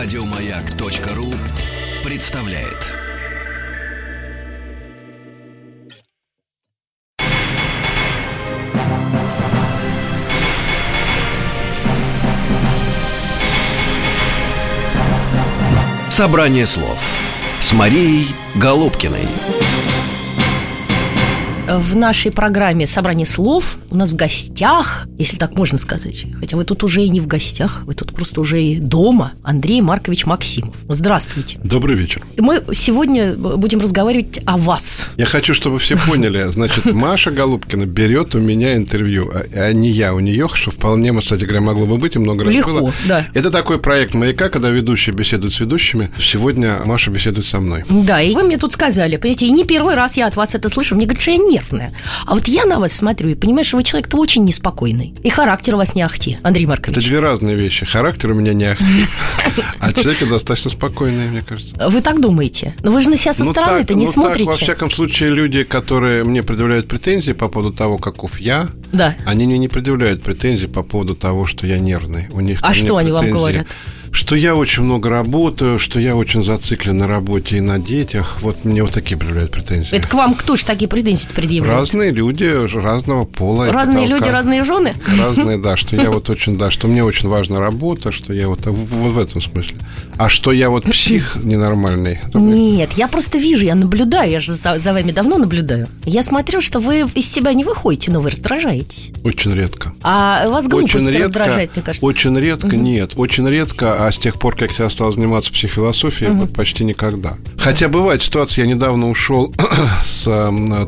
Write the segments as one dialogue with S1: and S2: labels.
S1: Радиомаяк.ру представляет. Собрание слов с Марией Голубкиной
S2: в нашей программе «Собрание слов» у нас в гостях, если так можно сказать, хотя вы тут уже и не в гостях, вы тут просто уже и дома, Андрей Маркович Максимов. Здравствуйте.
S3: Добрый вечер.
S2: Мы сегодня будем разговаривать о вас.
S3: Я хочу, чтобы все поняли, значит, Маша Голубкина берет у меня интервью, а, а не я у нее, что вполне, кстати говоря, могло бы быть и много раз
S2: Легко,
S3: было.
S2: да.
S3: Это такой проект «Маяка», когда ведущие беседуют с ведущими. Сегодня Маша беседует со мной.
S2: Да, и вы мне тут сказали, понимаете, и не первый раз я от вас это слышу, мне говорят, что я нервная. А вот я на вас смотрю и понимаю, что вы человек-то очень неспокойный. И характер у вас не ахти, Андрей Маркович.
S3: Это две разные вещи. Характер у меня не ахти, а человек достаточно спокойный, мне кажется.
S2: Вы так думаете? Но вы же на себя со
S3: Ну
S2: стороны-то не
S3: ну
S2: смотрите.
S3: Во всяком случае, люди, которые мне предъявляют претензии по поводу того, каков я, они мне не предъявляют претензий по поводу того, что я нервный. У них
S2: А что они вам
S3: претензии,
S2: говорят?
S3: Что я очень много работаю, что я очень зациклен на работе и на детях. Вот мне вот такие предъявляют претензии.
S2: Это к вам кто же такие претензии предъявляет?
S3: Разные люди разного пола.
S2: Разные
S3: потолка.
S2: люди, разные жены?
S3: Разные, да, что я вот очень, да, что мне очень важна работа, что я вот, вот в этом смысле. А что я вот псих ненормальный.
S2: Нет, я просто вижу, я наблюдаю, я же за, за вами давно наблюдаю. Я смотрю, что вы из себя не выходите, но вы раздражаетесь.
S3: Очень редко.
S2: А вас глупость
S3: Очень редко,
S2: раздражает, мне кажется.
S3: очень редко, нет, очень редко, а с тех пор, как я стал заниматься психофилософией, вот почти никогда. Хотя бывает ситуация, я недавно ушел с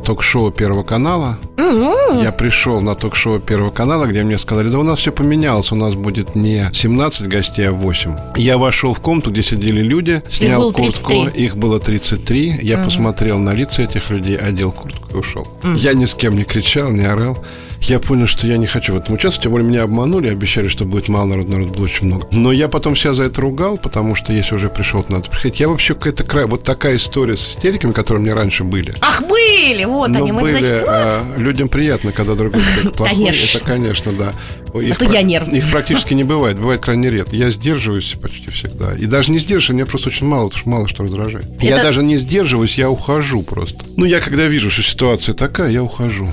S3: ток-шоу Первого канала. Я пришел на ток-шоу Первого канала, где мне сказали, да у нас все поменялось, у нас будет не 17 гостей, а 8. Я вошел в комнату, где сидели люди, снял
S2: было
S3: куртку,
S2: 33.
S3: их было 33. Я посмотрел на лица этих людей, одел куртку и ушел. Я ни с кем не кричал, не орал. Я понял, что я не хочу в этом участвовать, тем более меня обманули, обещали, что будет мало народу, народ было очень много. Но я потом себя за это ругал, потому что если уже пришел, то надо приходить. Я вообще какая-то край, вот такая история с истериками, которые меня раньше были.
S2: Ах, были! Вот
S3: Но
S2: они, мы,
S3: были,
S2: значит,
S3: а, людям приятно, когда другой человек плохой.
S2: Конечно.
S3: Это, конечно, да. Их,
S2: то я нервная.
S3: их практически не бывает, бывает крайне редко. Я сдерживаюсь почти всегда. И даже не сдерживаюсь, мне просто очень мало, мало что раздражает. Я
S2: Это-
S3: даже не сдерживаюсь, я ухожу просто. Ну, я когда вижу, что ситуация такая, я ухожу.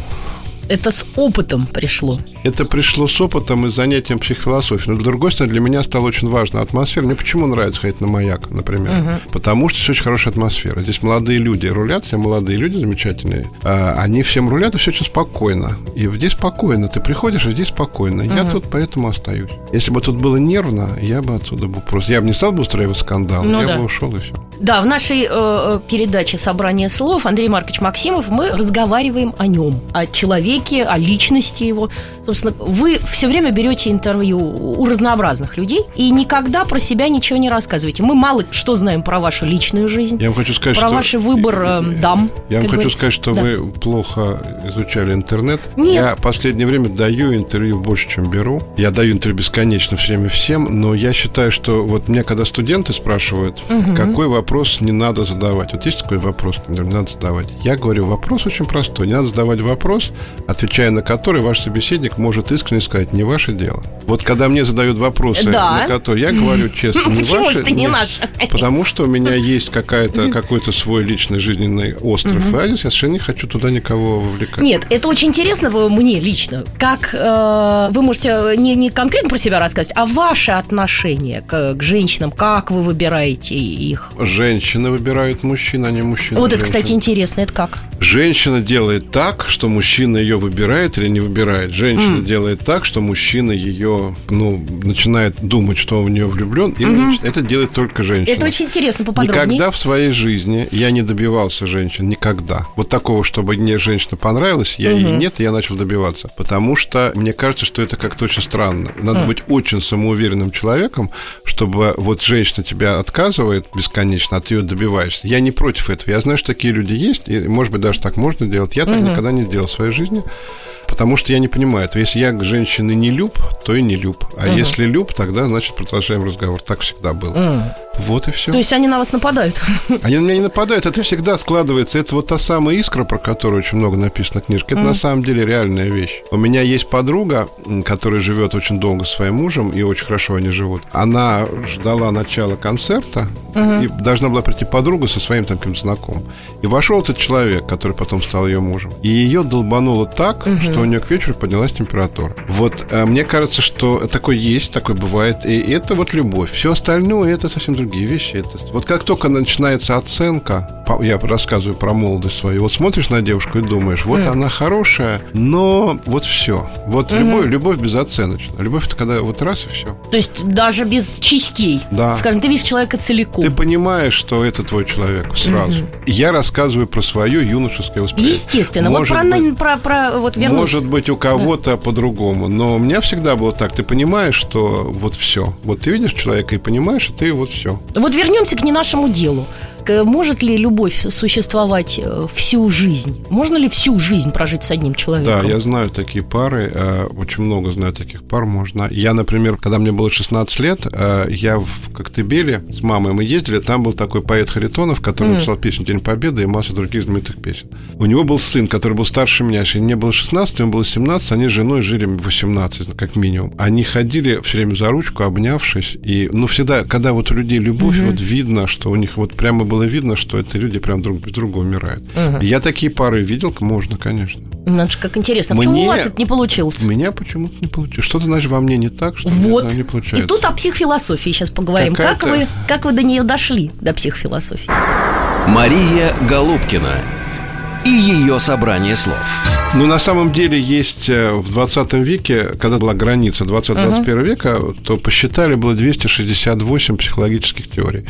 S2: Это с опытом пришло.
S3: Это пришло с опытом и занятием психофилософией. Но, с другой стороны, для меня стала очень важна атмосфера. Мне почему нравится ходить на маяк, например? Потому что здесь очень хорошая атмосфера. Здесь молодые люди рулят, все молодые люди замечательные. А, они всем рулят, и все очень спокойно. И здесь спокойно. Ты приходишь, и здесь спокойно. Я тут поэтому остаюсь. Если бы тут было нервно, я бы отсюда бы просто... Я бы не стал бы устраивать скандал,
S2: Ну
S3: я
S2: да.
S3: бы ушел и все.
S2: Да, в нашей э, э, передаче «Собрание слов» Андрей Маркович Максимов мы разговариваем о нем, о человеке, о личности его. Собственно, вы все время берете интервью у разнообразных людей и никогда про себя ничего не рассказываете. Мы мало что знаем про вашу личную жизнь,
S3: Я вам хочу сказать,
S2: про
S3: что...
S2: ваш выбор э, дам.
S3: Я вам хочу
S2: говорится.
S3: сказать, что
S2: Да.
S3: вы плохо изучали интернет.
S2: Нет.
S3: Я в последнее время даю интервью больше, чем беру. Я даю интервью бесконечно все время всем, но я считаю, что вот меня когда студенты спрашивают, какой вопрос не надо задавать. Вот есть такой вопрос, который не надо задавать. Я говорю, вопрос очень простой. Не надо задавать вопрос, отвечая на который ваш собеседник может искренне сказать, не ваше дело. Вот когда мне задают вопросы,
S2: Да.
S3: на которые я говорю честно, не
S2: Почему
S3: ваше,
S2: ты не наш?
S3: Потому что у меня есть какая-то, какой-то свой личный жизненный остров. И я совершенно не хочу туда никого вовлекать.
S2: Нет, это очень интересно мне лично. Как э, вы можете э, не, не конкретно про себя рассказать, а ваше отношение к, к женщинам, как вы выбираете их?
S3: Женщины выбирают мужчин, а не мужчины.
S2: вот это, кстати, интересно. Это как?
S3: Женщина делает так, что мужчина ее выбирает или не выбирает. Женщина делает так, что мужчина ее, ну, начинает думать, что он в нее влюблен. И нач- это делает только женщина.
S2: Это очень интересно, поподробнее.
S3: Никогда в своей жизни я не добивался женщин. Никогда. Вот такого, чтобы мне женщина понравилась, я ей нет, и я начал добиваться. Потому что мне кажется, что это как-то очень странно. Надо быть очень самоуверенным человеком, чтобы вот женщина тебя отказывает бесконечно, а ты ее добиваешься. Я не против этого. Я знаю, что такие люди есть, и, может быть, даже так можно делать. Я так никогда не делал в своей жизни. Потому что я не понимаю, этого. если я к женщине не люб, то и не люб. А если люб, тогда, значит, продолжаем разговор. Так всегда было. Вот и все.
S2: То есть они на вас нападают?
S3: Они на меня не нападают, это всегда складывается. Это вот та самая искра, про которую очень много написано в книжке. Это mm. на самом деле реальная вещь. У меня есть подруга, которая живет очень долго с своим мужем, и очень хорошо они живут. Она ждала начала концерта, mm-hmm. и должна была прийти подруга со своим таким знакомым. И вошел этот человек, который потом стал ее мужем. И ее долбануло так, mm-hmm. что у нее к вечеру поднялась температура. Вот э, мне кажется, что такое есть, такое бывает. И это вот любовь. Все остальное это совсем другие вещи. Это, вот как только начинается оценка, я рассказываю про молодость свою, вот смотришь на девушку и думаешь, вот mm. она хорошая, но вот все. Вот mm-hmm. любовь, любовь безоценочна. Любовь это когда вот раз и все.
S2: То есть даже без частей. Да. Скажем, ты видишь человека целиком.
S3: Ты понимаешь, что это твой человек сразу. Mm-hmm. Я рассказываю про свое юношеское восприятие.
S2: Естественно. Может вот про, быть, про, про вот вернусь.
S3: Может быть, у кого-то да. по-другому. Но у меня всегда было так. Ты понимаешь, что вот все. Вот ты видишь человека и понимаешь, что ты вот все.
S2: Вот вернемся к не нашему делу. Может ли любовь существовать э, всю жизнь? Можно ли всю жизнь прожить с одним человеком?
S3: Да, я знаю такие пары, э, очень много знаю таких пар можно. Я, например, когда мне было 16 лет, э, я в Коктебеле с мамой мы ездили, там был такой поэт Харитонов, который mm. написал песню «День Победы» и массу других знаменитых песен. У него был сын, который был старше меня, если мне было 16, ему было 17, они с женой жили 18, как минимум. Они ходили все время за ручку, обнявшись, и, ну, всегда, когда вот у людей любовь, mm-hmm. вот видно, что у них вот прямо было видно, что это люди прям друг без друга умирают. Угу. Я такие пары видел, можно, конечно.
S2: Надо же, как интересно. Мне, почему у вас это не получилось?
S3: У меня почему-то не получилось. Что-то, значит, во мне не так, что
S2: вот.
S3: не получается.
S2: И тут о психофилософии сейчас поговорим. Как вы, как вы до нее дошли, до психофилософии?
S1: Мария Голубкина и ее собрание слов.
S3: Ну, на самом деле, есть э, в 20 веке, когда была граница 20-21 uh-huh. века, то посчитали, было 268 психологических теорий.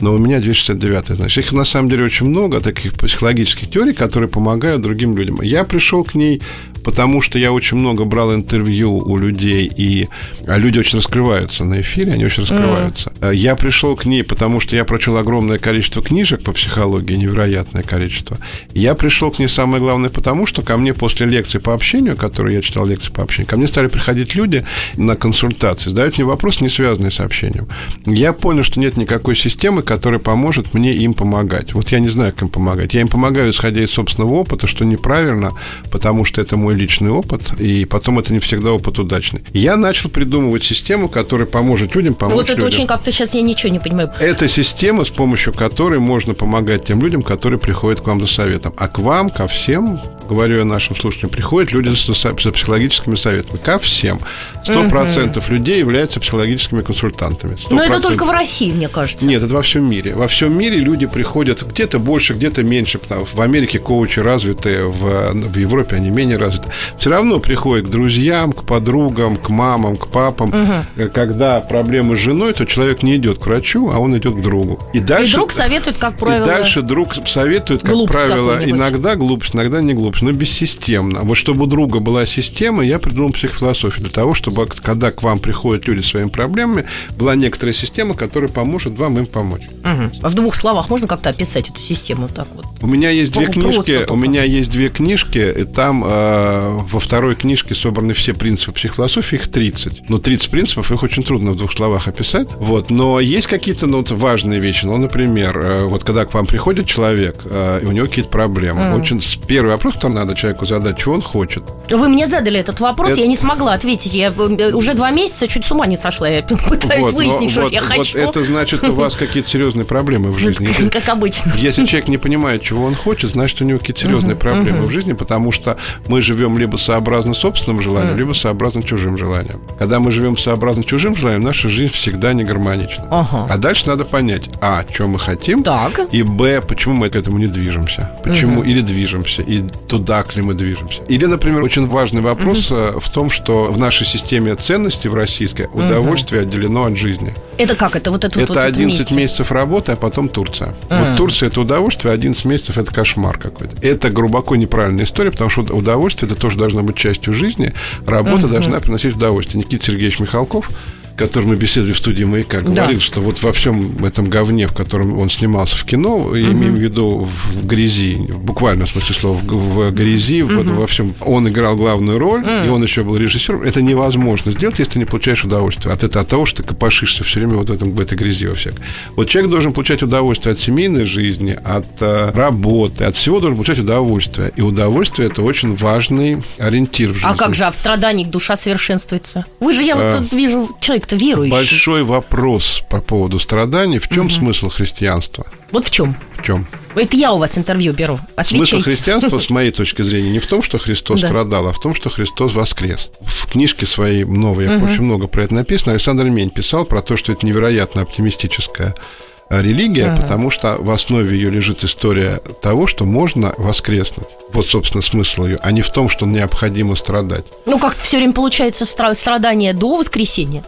S3: Но у меня 269 значит. Их на самом деле очень много, таких психологических теорий, которые помогают другим людям. Я пришел к ней потому что я очень много брал интервью у людей, и а люди очень раскрываются на эфире, они очень раскрываются. Mm. Я пришел к ней, потому что я прочел огромное количество книжек по психологии, невероятное количество. Я пришел к ней самое главное потому, что ко мне после лекции по общению, которые я читал лекции по общению, ко мне стали приходить люди на консультации, задают мне вопросы, не связанные с общением. Я понял, что нет никакой системы, которая поможет мне им помогать. Вот я не знаю, как им помогать. Я им помогаю, исходя из собственного опыта, что неправильно, потому что это мой личный опыт, и потом это не всегда опыт удачный. Я начал придумывать систему, которая поможет людям помочь
S2: Вот это
S3: людям.
S2: очень как-то сейчас я ничего не понимаю.
S3: Это система, с помощью которой можно помогать тем людям, которые приходят к вам за советом. А к вам, ко всем, говорю я нашим слушателям, приходят люди за психологическими советами. Ко всем. Сто процентов угу. людей являются психологическими консультантами. 100%.
S2: Но это только в России, мне кажется.
S3: Нет, это во всем мире. Во всем мире люди приходят где-то больше, где-то меньше. Потому в Америке коучи развитые, в, в Европе они менее развиты. Все равно приходят к друзьям, к подругам, к мамам, к папам. Угу. Когда проблемы с женой, то человек не идет к врачу, а он идет к другу.
S2: И, дальше, и друг советует, как правило...
S3: И дальше друг советует, как правило, иногда глупость, иногда не глупость, но бессистемно. Вот чтобы у друга была система, я придумал психофилософию для того, чтобы когда к вам приходят люди с своими проблемами, была некоторая система, которая поможет вам им помочь.
S2: Угу. В двух словах можно как-то описать эту систему так вот?
S3: У меня есть две книжки. У меня есть две книжки, и там э, во второй книжке собраны все принципы психофилософии, их 30. Но 30 принципов, их очень трудно в двух словах описать. Вот. Но есть какие-то ну, вот, важные вещи. Ну, например, э, вот когда к вам приходит человек, э, и у него какие-то проблемы. Mm. Очень первый вопрос, который надо человеку задать, что он хочет.
S2: Вы мне задали этот вопрос, это... я не смогла ответить. Я э, уже два месяца чуть с ума не сошла. Я пытаюсь вот, выяснить, что
S3: вот,
S2: я хочу.
S3: Вот это значит, у вас какие-то серьезные проблемы в жизни.
S2: Как обычно.
S3: Если человек не понимает, чего он хочет, значит, у него какие-то серьезные проблемы в жизни, потому что мы живем либо сообразно собственным желанием, либо сообразно чужим желанием. Когда мы живем сообразно чужим желанием, наша жизнь всегда не гармонична. А дальше надо понять, а, что мы хотим,
S2: так.
S3: и б, почему мы к этому не движемся. Почему или движемся, и туда ли мы движемся. Или, например, очень важный вопрос в том, что в нашей системе ценностей в российской удовольствие отделено от жизни.
S2: Это как? Это вот это
S3: Это
S2: вот
S3: 11 вместе. месяцев работы, а потом Турция. Mm. Вот Турция это удовольствие, 11 месяцев это кошмар какой-то. Это глубоко неправильная история, потому что удовольствие это тоже должно быть частью жизни. Работа mm-hmm. должна приносить удовольствие. Никита Сергеевич Михалков который мы беседовали в студии «Маяка», говорил, да. что вот во всем этом говне, в котором он снимался в кино, угу. имеем в виду в грязи, буквально в смысле слова, в, в грязи, угу. вот во всем, он играл главную роль, угу. и он еще был режиссером. Это невозможно сделать, если ты не получаешь удовольствие от, этого, от того, что ты копошишься все время вот в, этом, в этой грязи во всех. Вот человек должен получать удовольствие от семейной жизни, от э, работы, от всего должен получать удовольствие. И удовольствие – это очень важный ориентир в жизни.
S2: А как же, а в страданиях душа совершенствуется? Вы же, я а, вот тут вижу, человек-то верующий.
S3: Большой вопрос по поводу страданий. В чем угу. смысл христианства?
S2: Вот в чем?
S3: В чем?
S2: Это я у вас интервью беру. Отвечайте.
S3: Смысл христианства, с моей точки зрения, не в том, что Христос да. страдал, а в том, что Христос воскрес. В книжке своей новой, угу. очень много про это написано, Александр Мень писал про то, что это невероятно оптимистическая религия, ага. потому что в основе ее лежит история того, что можно воскреснуть. Вот, собственно, смысл ее, а не в том, что необходимо страдать.
S2: Ну, как все время получается страдания до воскресения.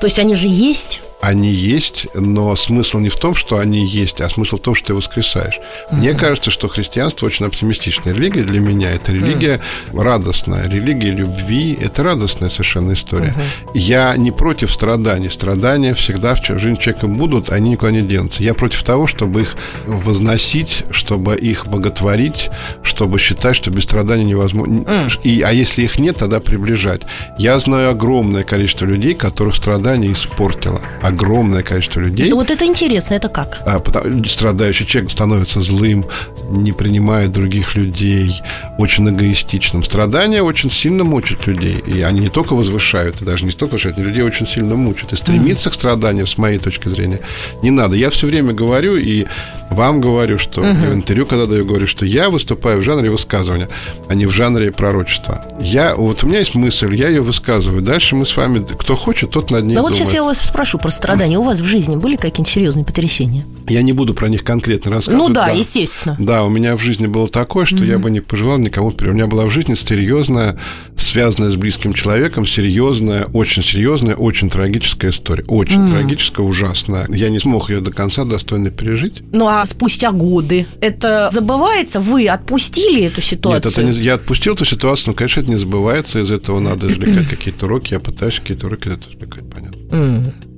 S2: То есть они же есть
S3: они есть, но смысл не в том, что они есть, а смысл в том, что ты воскресаешь. Uh-huh. Мне кажется, что христианство очень оптимистичная религия для меня. Это религия uh-huh. радостная, религия любви. Это радостная совершенно история. Uh-huh. Я не против страданий. Страдания всегда в жизни человека будут, они никуда не денутся. Я против того, чтобы их возносить, чтобы их боготворить, чтобы считать, что без страданий невозможно. Uh-huh. И, а если их нет, тогда приближать. Я знаю огромное количество людей, которых страдания испортило огромное количество людей.
S2: Вот это интересно, это как?
S3: А, потому, страдающий человек становится злым, не принимает других людей, очень эгоистичным. Страдания очень сильно мучат людей. И они не только возвышают, и даже не столько возвышают, но людей очень сильно мучат. И стремиться mm. к страданию, с моей точки зрения, не надо. Я все время говорю, и вам говорю, что uh в интервью, когда даю, говорю, что я выступаю в жанре высказывания, а не в жанре пророчества. Я, вот у меня есть мысль, я ее высказываю. Дальше мы с вами, кто хочет, тот над ней
S2: Да
S3: думает.
S2: вот сейчас я вас спрошу про страдания. У вас в жизни были какие-нибудь серьезные потрясения?
S3: Я не буду про них конкретно рассказывать.
S2: Ну да, да. естественно.
S3: Да, у меня в жизни было такое, что mm я бы не пожелал никому. У меня была в жизни серьезная, связанная с близким человеком, серьезная, очень серьезная, очень трагическая история. Очень mm трагическая, ужасная. Я не смог ее до конца достойно пережить.
S2: Ну а спустя годы это забывается? Вы отпустили эту ситуацию?
S3: Нет, это не, я отпустил эту ситуацию, но, конечно, это не забывается. Из этого надо извлекать какие-то уроки. Я пытаюсь какие-то уроки это извлекать, понятно.
S2: Mm.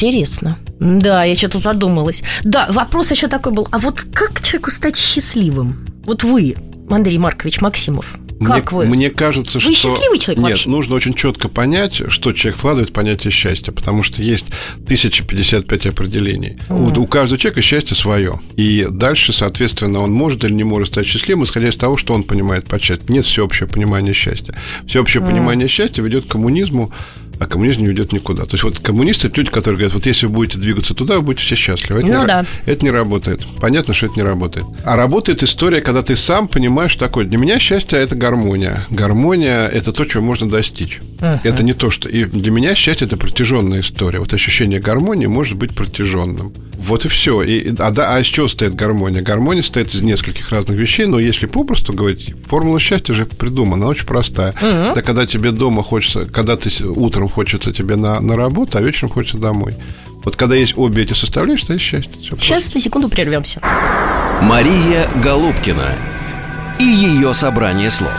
S2: Интересно. Да, я что-то задумалась. Да, вопрос еще такой был. А вот как человеку стать счастливым? Вот вы, Андрей Маркович Максимов, как
S3: мне,
S2: вы?
S3: Мне кажется,
S2: вы
S3: что...
S2: Вы счастливый человек
S3: Нет,
S2: вообще?
S3: нужно очень четко понять, что человек вкладывает в понятие счастья, потому что есть 1055 определений. Mm. У, у каждого человека счастье свое. И дальше, соответственно, он может или не может стать счастливым, исходя из того, что он понимает под счастьем. Нет всеобщего понимания счастья. Всеобщее mm. понимание счастья ведет к коммунизму, а коммунизм не уйдет никуда. То есть вот коммунисты это люди, которые говорят, вот если вы будете двигаться туда, вы будете все счастливы. Это,
S2: ну,
S3: не,
S2: да.
S3: это не работает. Понятно, что это не работает. А работает история, когда ты сам понимаешь, такое. Для меня счастье – это гармония. Гармония – это то, чего можно достичь. Uh-huh. Это не то, что... И для меня счастье – это протяженная история. Вот ощущение гармонии может быть протяженным. Вот и все. И, а, да, а из чего стоит гармония? Гармония стоит из нескольких разных вещей, но если попросту говорить, формула счастья уже придумана, она очень простая. Uh-huh. Это когда тебе дома хочется, когда ты утром хочется тебе на, на работу, а вечером хочется домой. Вот когда есть обе эти составляющие, то есть счастье. Все
S2: Сейчас просто. на секунду прервемся.
S1: Мария Голубкина и ее собрание слов.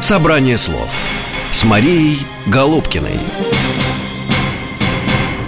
S1: Собрание слов с Марией Голубкиной.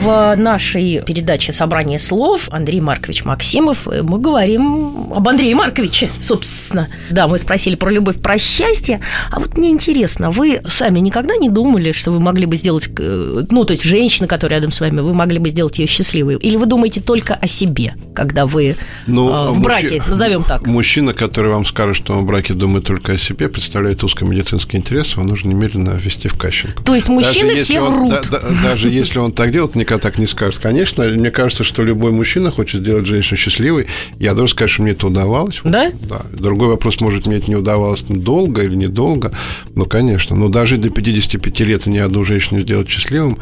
S2: В нашей передаче «Собрание слов» Андрей Маркович Максимов э, мы говорим об Андрее Марковиче, собственно. Да, мы спросили про любовь, про счастье. А вот мне интересно, вы сами никогда не думали, что вы могли бы сделать, э, ну, то есть женщина, которая рядом с вами, вы могли бы сделать ее счастливой? Или вы думаете только о себе, когда вы ну, э, в браке, мужчина, назовем так?
S3: Мужчина, который вам скажет, что он в браке думает только о себе, представляет узкомедицинский интерес, его нужно немедленно ввести в кащенку.
S2: То есть мужчины даже все
S3: он,
S2: врут? Да,
S3: да, даже если он так делает, никогда так не скажет. Конечно, мне кажется, что любой мужчина хочет сделать женщину счастливой. Я должен сказать, что мне это удавалось.
S2: Да?
S3: Да. Другой вопрос, может, мне это не удавалось долго или недолго. Ну, конечно. Но даже до 55 лет ни одну женщину сделать счастливым,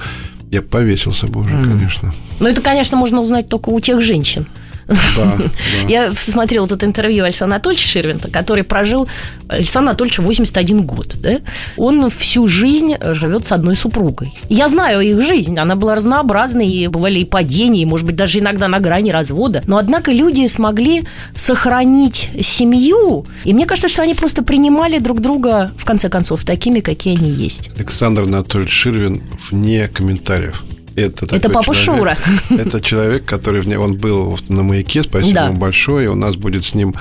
S3: я повесился бы уже, mm. конечно.
S2: Ну, это, конечно, можно узнать только у тех женщин,
S3: Да, да.
S2: Я смотрела тут интервью Александра Анатольевича Ширвинта, который прожил, Александр Анатольевич 81 год, да? Он всю жизнь живет с одной супругой. Я знаю их жизнь, она была разнообразной, и бывали и падения, и, может быть, даже иногда на грани развода. Но, однако, люди смогли сохранить семью, и мне кажется, что они просто принимали друг друга, в конце концов, такими, какие они есть.
S3: Александр Анатольевич Ширвин вне комментариев. Это,
S2: это папа
S3: человек,
S2: Шура.
S3: Это человек, который в он был на маяке, спасибо
S2: Да.
S3: ему большое. У нас будет с ним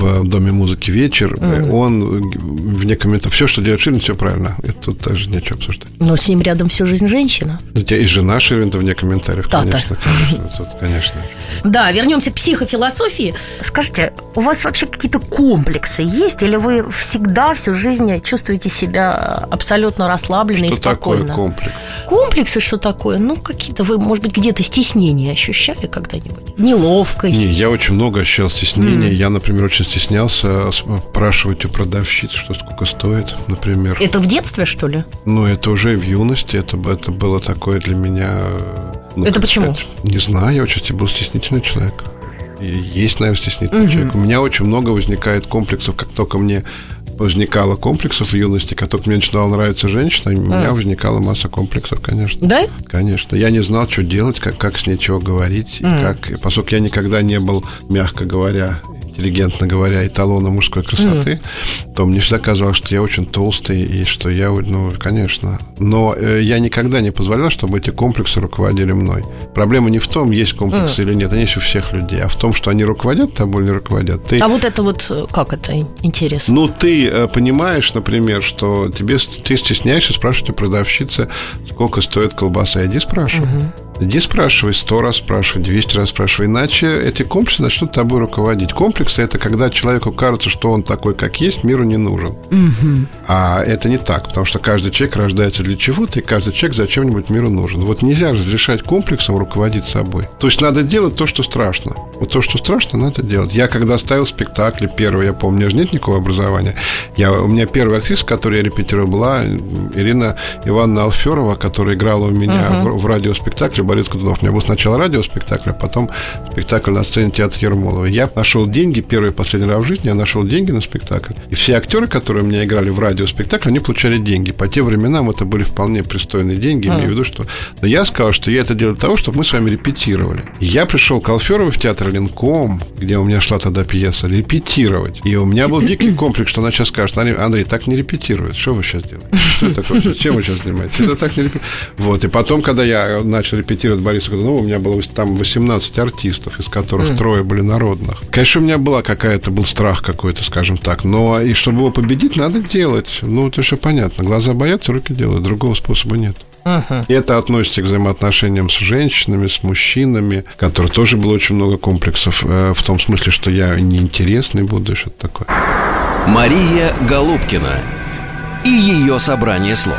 S3: в Доме музыки вечер. Он вне комментариев. Все, что делает Ширвин, все правильно. Это тут даже нечего обсуждать.
S2: Но с ним рядом всю жизнь женщина.
S3: Хотя И жена Ширвинта вне комментариев,
S2: Та-та.
S3: конечно. Конечно, тут, конечно.
S2: Да, вернемся к психофилософии. Скажите, у вас вообще какие-то комплексы есть, или вы всегда всю жизнь чувствуете себя абсолютно расслабленно и
S3: Что такое
S2: спокойно?
S3: комплекс?
S2: Комплексы что такое? Ну, какие-то вы, может быть, где-то стеснения ощущали когда-нибудь? Неловкость?
S3: Не, я очень много ощущал стеснения. Я, например, очень стеснялся спрашивать у продавщиц, что сколько стоит, например.
S2: Это в детстве, что ли?
S3: Ну, это уже в юности, это, это было такое для меня... э, ну,
S2: Это почему?
S3: сказать, не знаю, я очень был стеснительный человек. И есть, наверное, стеснительный человек. У меня очень много возникает комплексов, как только мне возникало комплексов в юности, как только мне начинала нравиться женщина, у меня возникала масса комплексов, конечно.
S2: Да?
S3: Конечно. Я не знал, что делать, как, как с ней чего говорить. и Как, поскольку я никогда не был, мягко говоря, интеллигентно говоря, эталоном мужской красоты, то мне всегда казалось, что я очень толстый и что я, ну, конечно. Но э, я никогда не позволял, чтобы эти комплексы руководили мной. Проблема не в том, есть комплексы или нет, они есть у всех людей, а в том, что они руководят тобой или не руководят. Ты,
S2: А вот это вот, э, как это интересно?
S3: ну, ты э, понимаешь, например, что тебе ты стесняешься спрашивать у продавщицы, сколько стоит колбаса. Иди спрашивай. Иди спрашивай, сто раз спрашивай, 200 раз спрашивай. Иначе эти комплексы начнут тобой руководить. Комплексы – это когда человеку кажется, что он такой, как есть, миру не нужен. А это не так, потому что каждый человек рождается для чего-то, и каждый человек зачем-нибудь миру нужен. Вот нельзя разрешать комплексом руководить собой. То есть надо делать то, что страшно. Вот то, что страшно, надо делать. Я когда ставил спектакли первый, я помню, у меня же нет никакого образования. Я, у меня первая актриса, которую я репетировал, была Ирина Ивановна Алферова, которая играла у меня в, в радиоспектакле «Борис Годунов». У меня был сначала радиоспектакль, а потом спектакль на сцене театра Ермолова. Я нашел деньги, первый и последний раз в жизни я нашел деньги на спектакль. И все актеры, которые у меня играли в радиоспектакле, они получали деньги. По тем временам это были вполне пристойные деньги, имею в виду, что... Но я сказал, что я это делаю для того, чтобы мы с вами репетировали. Я пришел к Алферовой в театр Ленком, где у меня шла тогда пьеса, репетировать. И у меня был дикий комплекс, что она сейчас скажет, Андрей, так не репетирует. Что вы сейчас делаете? Что такое? Чем вы сейчас занимаетесь? Это так не репетирует. Вот. И потом, когда я начал репетировать Бориса Годунова, у меня было там 18 артистов, из которых трое были народных. Конечно, у меня была какая-то, был страх какой-то, скажем так. Но и чтобы его победить, надо делать. Ну, это все понятно. Глаза боятся, руки делают. Другого способа нет. И это относится к взаимоотношениям с женщинами, с мужчинами, которые тоже было очень много комплексов, э, в том смысле, что я неинтересный буду, и что-то такое.
S1: Мария Голубкина и ее собрание слов.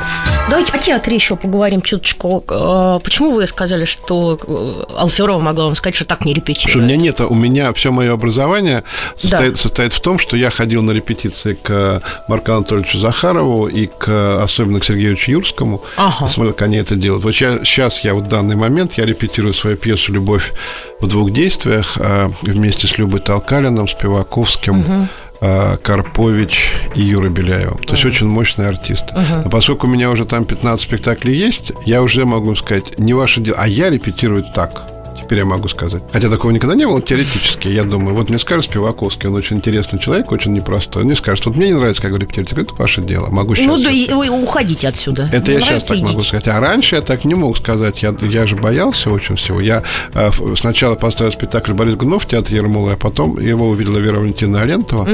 S2: Давайте о театре еще поговорим чуточку. Э, Почему вы сказали, что э, Алферова могла вам сказать, что так не
S3: Потому что у
S2: репетирует?
S3: меня нет, у меня все мое образование состоит,
S2: Да.
S3: состоит в том, что я ходил на репетиции к Марку Анатольевичу Захарову и к особенно к Сергею Юрскому.
S2: Ага.
S3: Смотрел, как они это делают. Вот я, сейчас я в данный момент я репетирую свою пьесу «Любовь в двух действиях» э, вместе с Любой Толкалиным, Спиваковским, э, Карпович и Юрой Беляевым. То есть очень мощные артисты. Но поскольку у меня уже там 15 спектаклей есть, я уже могу сказать, не ваше дело, а я репетирую так. Теперь я могу сказать. Хотя такого никогда не было теоретически. Я думаю, вот мне скажет Спиваковский, он очень интересный человек, очень непростой. Он мне скажет, вот мне не нравится, как. Я говорю, Это ваше дело. Могу сейчас.
S2: Ну да, и, ой, уходите отсюда.
S3: Это
S2: Не
S3: я сейчас так могу
S2: идите.
S3: сказать. А раньше я так не мог сказать. Я, я же боялся очень всего. Я э, сначала поставил спектакль Борис Гунов в театре Ермола, а потом его увидела Вера Валентина Алентова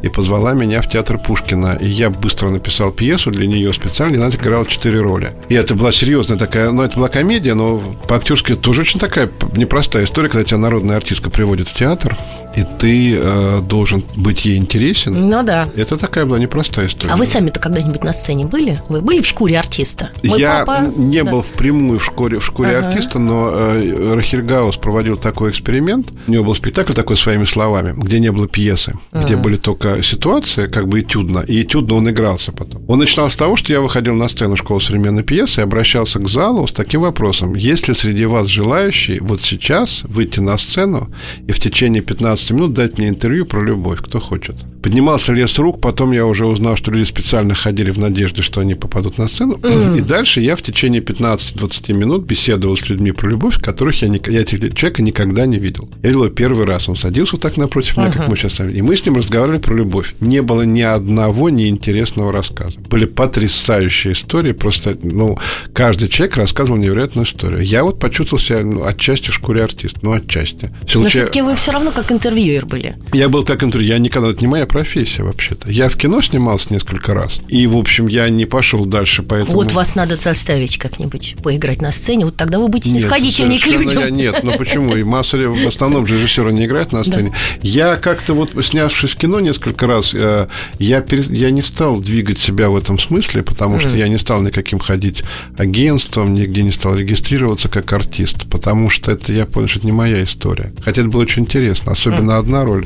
S3: и позвала меня в театр Пушкина. И я быстро написал пьесу для нее специально, и она играла четыре роли. И это была серьезная такая, ну, это была комедия, но по-актерски тоже очень такая непростая история, когда тебя народная артистка приводит в театр, и ты э, должен быть ей интересен.
S2: Ну да.
S3: Это такая была непростая история.
S2: А вы сами-то когда-нибудь на сцене были? Вы были в шкуре артиста? Мой
S3: я
S2: папа-
S3: не
S2: Да.
S3: был впрямую в шкуре, в шкуре
S2: Ага.
S3: артиста, но э, Рахильгаус проводил такой эксперимент. У него был спектакль такой своими словами, где не было пьесы, где были только ситуации, как бы этюдно, и этюдно он игрался потом. Он начинал с того, что я выходил на сцену школы современной пьесы и обращался к залу с таким вопросом. Есть ли среди вас желающие вот сейчас выйти на сцену и в течение 15 минут дать мне интервью про любовь, кто хочет. Поднимался лес рук, потом я уже узнал, что люди специально ходили в надежде, что они попадут на сцену. Mm. И дальше я в течение 15-20 минут беседовал с людьми про любовь, которых я, я этих человека никогда не видел. Я видел его первый раз. Он садился вот так напротив меня, uh-huh. как мы сейчас И мы с ним разговаривали про любовь. Не было ни одного неинтересного рассказа. Были потрясающие истории. Просто, ну, каждый человек рассказывал невероятную историю. Я вот почувствовал себя ну, отчасти в шкуре артиста. Ну, отчасти.
S2: Но все-таки вы все равно как интервьюер были.
S3: Я был как интервью. Я никогда... Не моя профессия вообще-то. Я в кино снимался несколько раз. И, в общем, я не пошел дальше, поэтому...
S2: Вот вас надо заставить как-нибудь поиграть на сцене. Вот тогда вы будете снисходительнее к людям.
S3: Я, нет, ну почему? И масса, в основном же режиссеры не играют на сцене. Да. Я как-то вот, снявшись в кино несколько раз, э, я, я не стал двигать себя в этом смысле, потому что я не стал никаким ходить агентством, нигде не стал регистрироваться как артист, потому что это, я понял, что это не моя история. Хотя это было очень интересно. Особенно одна роль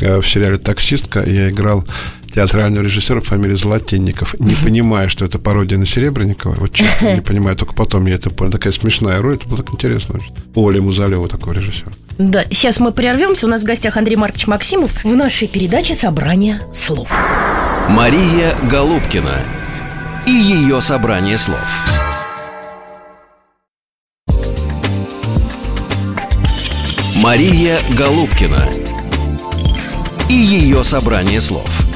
S3: в сериале «Таксистка» я играл театрального режиссера фамилии Золотенников, не понимая, что это пародия на Серебренникова. Вот честно, не понимаю, только потом я это понял. Такая смешная роль, это было так интересно. Очень. Оля Музалева такой режиссер.
S2: Да, сейчас мы прервемся. У нас в гостях Андрей Маркович Максимов в нашей передаче «Собрание слов».
S1: Мария Голубкина и ее собрание слов. Мария Голубкина и ее собрание слов.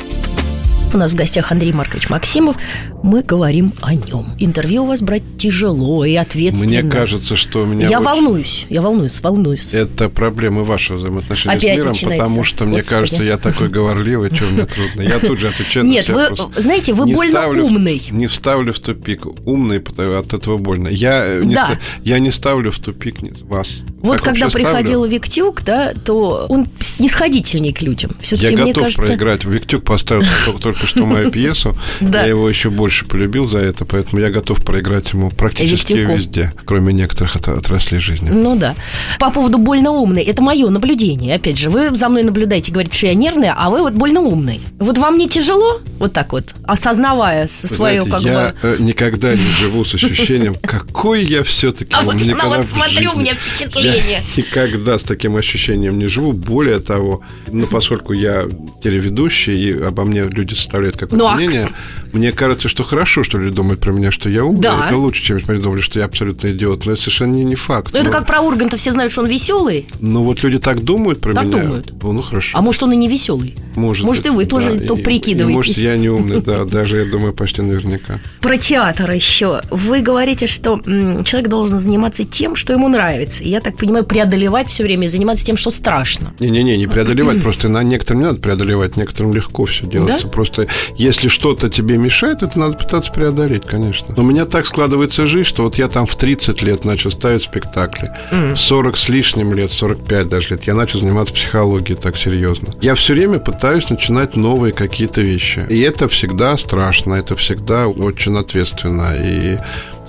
S2: У нас в гостях Андрей Маркович Максимов. Мы говорим о нем. Интервью у вас брать тяжело и ответственно.
S3: Мне кажется, что у меня...
S2: Я очень... волнуюсь, я волнуюсь, волнуюсь.
S3: Это проблемы вашего взаимоотношения Опять с миром, начинается. потому что, мне Господи. кажется, я такой говорливый, что мне трудно. Я тут же отвечаю
S2: Нет, вы, знаете, вы больно умный.
S3: Не ставлю в тупик. Умный, от этого больно. Я, э, не, я не ставлю в тупик вас.
S2: Вот когда приходил. Виктюк, да, то он снисходительней к людям.
S3: Все-таки, я готов проиграть. Виктюк поставил только, только что мою пьесу. Я его еще больше полюбил за это, поэтому я готов проиграть ему практически везде, кроме некоторых отраслей жизни.
S2: Ну да. По поводу больно умный, это мое наблюдение. Опять же, вы за мной наблюдаете, говорите, что я нервная, а вы вот больно умный. Вот вам не тяжело, вот так вот, осознавая свое как
S3: я
S2: бы...
S3: Я никогда не живу с ощущением, какой я все-таки...
S2: А вот на вас смотрю, у меня впечатление
S3: я никогда с таким ощущением не живу. Более того, ну, поскольку я телеведущий, и обо мне люди составляют какое-то ну, а мнение, мне кажется, что хорошо, что люди думают про меня, что я умный. Да. Это лучше, чем они думали, что я абсолютно идиот. Но это совершенно не, не факт.
S2: Ну, это как про Урганта, все знают, что он веселый.
S3: Ну, вот люди так думают про так меня.
S2: думают.
S3: Ну, ну, хорошо.
S2: А может, он и не веселый?
S3: Может
S2: Может, и вы тоже да. то прикидываетесь. И,
S3: может, я не умный, да, даже, я думаю, почти наверняка.
S2: Про театр еще. Вы говорите, что человек должен заниматься тем, что ему нравится. И я так понимаю, преодолевать все время, заниматься тем, что страшно.
S3: Не-не-не, не преодолевать, просто на некоторым не надо преодолевать, некоторым легко все делается. Просто если что-то тебе мешает, это надо пытаться преодолеть, конечно. Но у меня так складывается жизнь, что вот я там в 30 лет начал ставить спектакли. В 40 с лишним лет, 45 даже лет, я начал заниматься психологией так серьезно. Я все время пытаюсь начинать новые какие-то вещи. И это всегда страшно, это всегда очень ответственно. И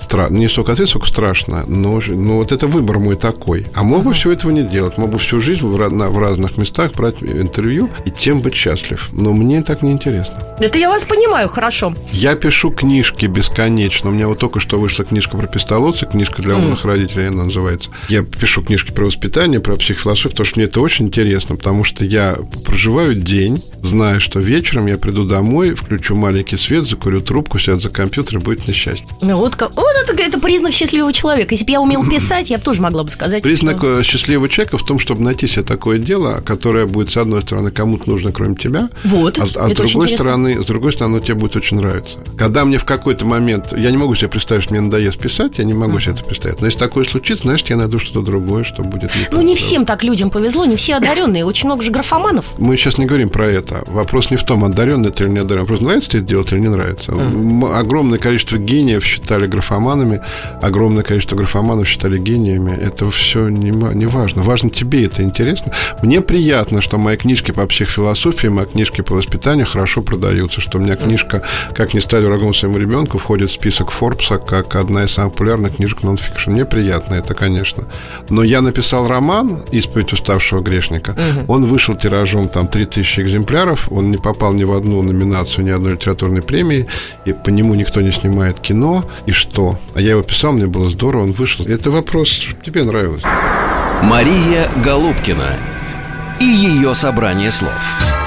S3: стра... не столько ответственно, сколько страшно, но, но вот это выбор мой такой. А мог бы всего этого не делать, мог бы всю жизнь в, в разных местах брать интервью и тем быть счастлив. Но мне так не интересно.
S2: Это я вас понимаю хорошо.
S3: Я пишу книжки бесконечно. У меня вот только что вышла книжка про пистолотца, книжка для умных mm. родителей, она называется. Я пишу книжки про воспитание, про психофилософию, потому что мне это очень интересно, потому что я проживаю день, зная, что вечером я приду домой, включу маленький свет, закурю трубку, сяду за компьютер и будет несчастье.
S2: Ну, вот как... Вот это, это признак счастливого человека. Если бы я умел писать, я бы тоже могла бы сказать.
S3: Признак что... Э, счастливого человека в том, чтобы найти себе такое дело, которое будет, с одной стороны, кому-то нужно, кроме тебя.
S2: Вот.
S3: А, а с другой стороны, с другой стороны, тебе будет очень нравиться. Когда мне в какой-то момент, я не могу себе представить, что мне надоест писать, я не могу себе это представить. Но если такое случится, значит, я найду что-то другое, что будет
S2: не Ну, не всем так людям повезло, не все одаренные, очень много же графоманов.
S3: Мы сейчас не говорим про это. Вопрос не в том, одаренный ты или не одаренный. Просто нравится тебе это делать или не нравится. Mm. Огромное количество гениев считали графоманами, огромное количество графоманов считали гениями. Это все не, не важно. Важно тебе это интересно. Мне приятно, что мои книжки по психофилософии, мои книжки по воспитанию хорошо продаются, что у меня книжка «Как не стать врагом своему ребенку» входит в список Форбса как одна из самых популярных книжек нон-фикшн. Мне приятно это, конечно. Но я написал роман «Исповедь уставшего грешника». Угу. Он вышел тиражом там 3000 экземпляров. Он не попал ни в одну номинацию, ни одной литературной премии. И по нему никто не снимает кино. И что? А я его писал, мне было здорово, он вышел. Это вопрос, чтобы тебе нравилось.
S1: Мария Голубкина и ее собрание слов.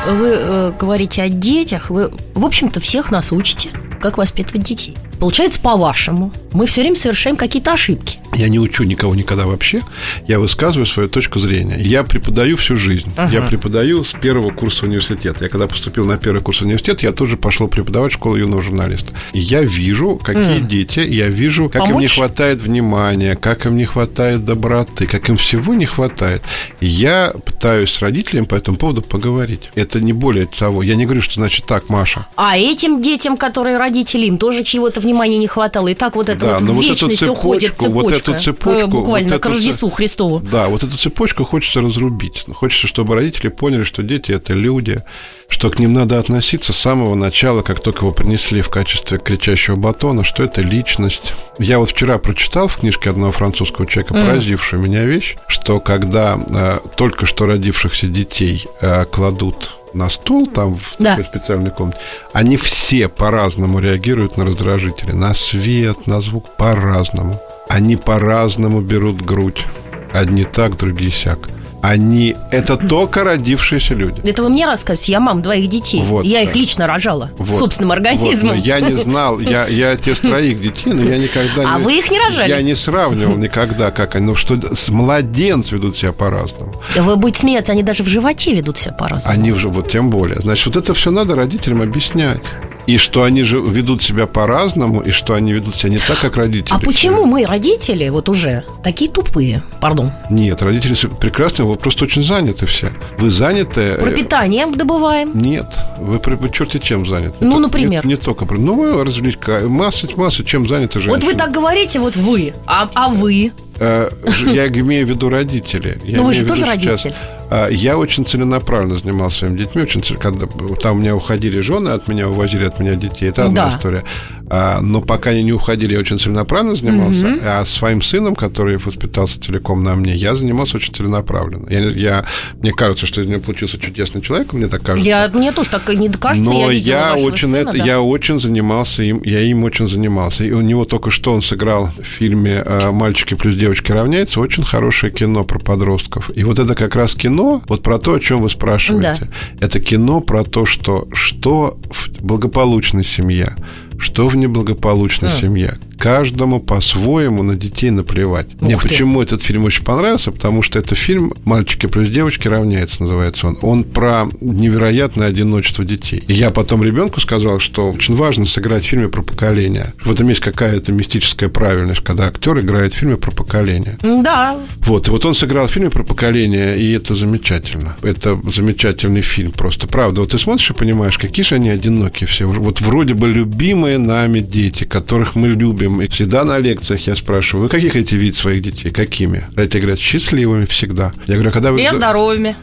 S2: Вы э, говорите о детях, вы, в общем-то, всех нас учите, как воспитывать детей. Получается, по-вашему, мы все время совершаем какие-то ошибки.
S3: Я не учу никого никогда вообще. Я высказываю свою точку зрения. Я преподаю всю жизнь.
S2: Ага.
S3: Я преподаю с первого курса университета. Я когда поступил на первый курс университета, я тоже пошел преподавать в школу юного журналиста. И я вижу, какие
S2: М.
S3: дети, я вижу, как им не
S2: Помочь?
S3: хватает внимания, как им не хватает доброты, как им всего не хватает. Я пытаюсь с родителями по этому поводу поговорить. Это не более того. Я не говорю, что значит так, Маша.
S2: А этим детям, которые родители, им тоже чьего-то внимания не хватало. И так вот это
S3: Да,
S2: вот в
S3: вот
S2: вечность
S3: цепочку,
S2: уходит цепочка.
S3: вот эту
S2: э,
S3: цепочку,
S2: Буквально
S3: вот
S2: к Рождеству Христову.
S3: Да, вот эту цепочку хочется разрубить. Хочется, чтобы родители поняли, что дети это люди, что к ним надо относиться с самого начала, как только его принесли в качестве кричащего батона, что это личность. Я вот вчера прочитал в книжке одного французского человека, поразившую меня вещь, что когда э, только что родившихся детей э, кладут на стол, там в
S2: Да.
S3: такой специальной комнате, они все по-разному реагируют на раздражители, на свет, на звук, по-разному. Они по-разному берут грудь. Одни так, другие сяк. Они это только родившиеся люди.
S2: Это вы мне рассказываете, я мама двоих детей.
S3: Вот,
S2: я
S3: да.
S2: их лично рожала
S3: Вот.
S2: собственным
S3: Вот,
S2: организмом.
S3: но я не знал, я, я те с троих детей, но я никогда
S2: А
S3: не...
S2: вы их не рожали?
S3: Я не сравнивал никогда, как они, ну что с младенцы ведут себя по-разному.
S2: Вы будете смеяться, они даже в животе ведут себя по-разному.
S3: Они уже вот тем более. Значит, вот это все надо родителям объяснять. И что они же ведут себя по-разному, и что они ведут себя не так, как родители.
S2: А почему мы, родители, вот уже такие тупые? Пардон.
S3: Нет, родители прекрасные, вы просто очень заняты все. Вы заняты... э,
S2: Пропитание добываем.
S3: Нет, вы, вы черти чем заняты.
S2: Ну,
S3: Не то-
S2: например?
S3: Не, не только... Ну, вы развлека... Масса, масса чем заняты женщины.
S2: Вот вы так говорите, вот вы. А, а вы?
S3: Э, Я имею в виду родители. Я
S2: Ну, вы же тоже
S3: сейчас,
S2: родитель.
S3: а, Я очень целенаправленно занимался своими детьми. Очень когда там у меня уходили жены от меня, увозили от меня детей. Это одна
S2: Да.
S3: история. А, Но пока они не уходили, я очень целенаправленно занимался. А своим сыном, который воспитался целиком на мне, я занимался очень целенаправленно. Я, я- мне кажется, что из него получился чудесный человек, мне так кажется.
S2: Я, мне тоже так не кажется,
S3: Но
S2: я видела
S3: я очень
S2: сына,
S3: это,
S2: да.
S3: я очень занимался им, я им очень занимался. И у него только что он сыграл в фильме э, «Мальчики плюс девочки равняются» очень хорошее кино про подростков. И вот это как раз кино, вот про то, о чем вы спрашиваете. Это кино про то, что что в благополучной семье, что в неблагополучной семье. Каждому по-своему на детей наплевать. Мне
S2: Ух ты.
S3: почему этот фильм очень понравился? Потому что это фильм «Мальчики плюс девочки равняются» называется он. Он про невероятное одиночество детей. И я потом ребенку сказал, что очень важно сыграть в фильме про поколение. В этом есть какая-то мистическая правильность, когда актер играет в фильме про поколение.
S2: Да,
S3: Вот, и вот он сыграл в фильме про поколение, и это замечательно. Это замечательный фильм, просто правда. Вот ты смотришь и понимаешь, какие же они одинокие все. Вот вроде бы любимые нами дети, которых мы любим. И всегда на лекциях я спрашиваю, вы каких хотите видеть своих детей? Какими? Родители говорят, счастливыми всегда. Я говорю, а когда вы...
S2: и здоровыми.